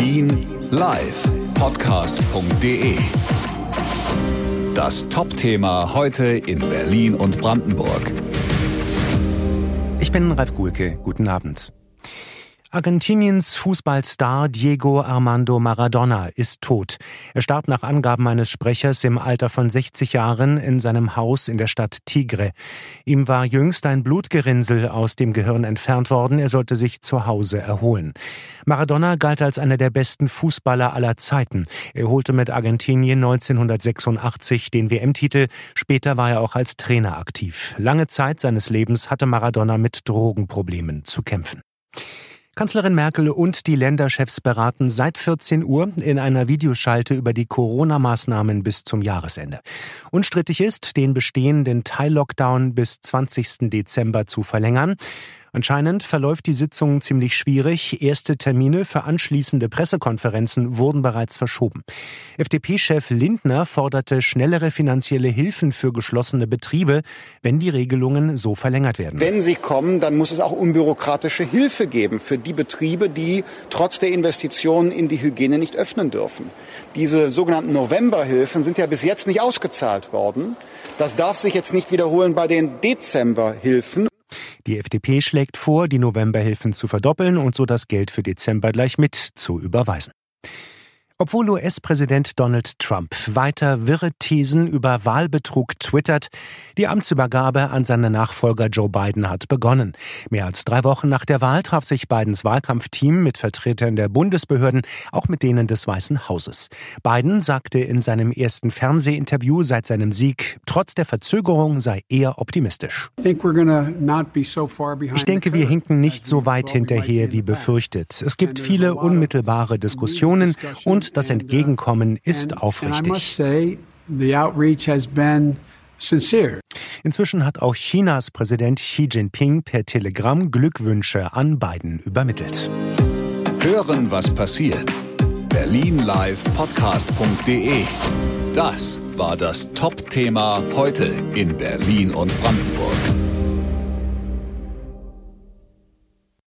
Berlin live Podcast.de. Das Top-Thema heute in Berlin und Brandenburg. Ich bin Ralf Gulke. Guten Abend. Argentiniens Fußballstar Diego Armando Maradona ist tot. Er starb nach Angaben eines Sprechers im Alter von 60 Jahren in seinem Haus in der Stadt Tigre. Ihm war jüngst ein Blutgerinnsel aus dem Gehirn entfernt worden. Er sollte sich zu Hause erholen. Maradona galt als einer der besten Fußballer aller Zeiten. Er holte mit Argentinien 1986 den WM-Titel. Später war er auch als Trainer aktiv. Lange Zeit seines Lebens hatte Maradona mit Drogenproblemen zu kämpfen. Kanzlerin Merkel und die Länderchefs beraten seit 14 Uhr in einer Videoschalte über die Corona-Maßnahmen bis zum Jahresende. Unstrittig ist, den bestehenden Teil-Lockdown bis 20. Dezember zu verlängern. Anscheinend verläuft die Sitzung ziemlich schwierig. Erste Termine für anschließende Pressekonferenzen wurden bereits verschoben. FDP-Chef Lindner forderte schnellere finanzielle Hilfen für geschlossene Betriebe, wenn die Regelungen so verlängert werden. Wenn sie kommen, dann muss es auch unbürokratische Hilfe geben für die Betriebe, die trotz der Investitionen in die Hygiene nicht öffnen dürfen. Diese sogenannten Novemberhilfen sind ja bis jetzt nicht ausgezahlt worden. Das darf sich jetzt nicht wiederholen bei den Dezemberhilfen. Die FDP schlägt vor, die Novemberhilfen zu verdoppeln und so das Geld für Dezember gleich mit zu überweisen. Obwohl US-Präsident Donald Trump weiter wirre Thesen über Wahlbetrug twittert, die Amtsübergabe an seinen Nachfolger Joe Biden hat begonnen. Mehr als drei Wochen nach der Wahl traf sich Bidens Wahlkampfteam mit Vertretern der Bundesbehörden, auch mit denen des Weißen Hauses. Biden sagte in seinem ersten Fernsehinterview seit seinem Sieg, trotz der Verzögerung sei er optimistisch. Ich denke, wir hinken nicht so weit hinterher wie befürchtet. Es gibt viele unmittelbare Diskussionen und das Entgegenkommen ist aufrichtig. Inzwischen hat auch Chinas Präsident Xi Jinping per Telegramm Glückwünsche an Biden übermittelt. Hören, was passiert. Berlin Live Podcast.de. Das war das Top-Thema heute in Berlin und Brandenburg.